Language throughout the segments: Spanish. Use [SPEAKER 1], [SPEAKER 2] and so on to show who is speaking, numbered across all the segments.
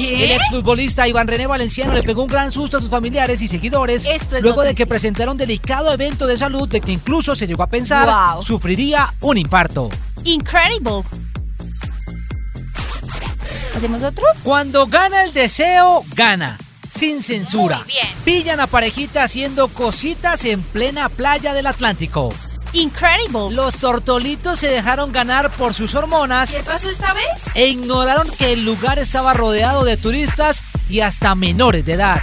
[SPEAKER 1] El exfutbolista Iván René Valenciano le pegó un gran susto a sus familiares y seguidores
[SPEAKER 2] Esto es
[SPEAKER 1] luego de que presentara un delicado evento de salud de que incluso se llegó a pensar
[SPEAKER 2] Wow.
[SPEAKER 1] sufriría un infarto.
[SPEAKER 2] Incredible. ¿Hacemos otro?
[SPEAKER 1] Cuando gana el deseo, gana. Sin censura. Pillan a parejita haciendo cositas en plena playa del Atlántico.
[SPEAKER 2] Incredible.
[SPEAKER 1] Los tortolitos se dejaron ganar por sus hormonas
[SPEAKER 3] ¿Qué pasó esta vez?
[SPEAKER 1] e ignoraron que el lugar estaba rodeado de turistas y hasta menores de edad.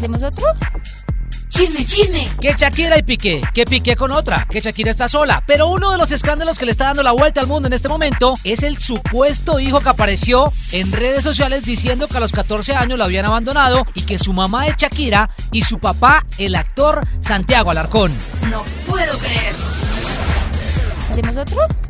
[SPEAKER 2] ¿Hacemos otro?
[SPEAKER 3] Chisme, chisme.
[SPEAKER 1] Que Shakira y Piqué, que Piqué con otra, que Shakira está sola. Pero uno de los escándalos que le está dando la vuelta al mundo en este momento es el supuesto hijo que apareció en redes sociales diciendo que a los 14 años lo habían abandonado y que su mamá es Shakira y su papá el actor Santiago Alarcón.
[SPEAKER 3] No puedo creerlo.
[SPEAKER 2] ¿Hacemos otro?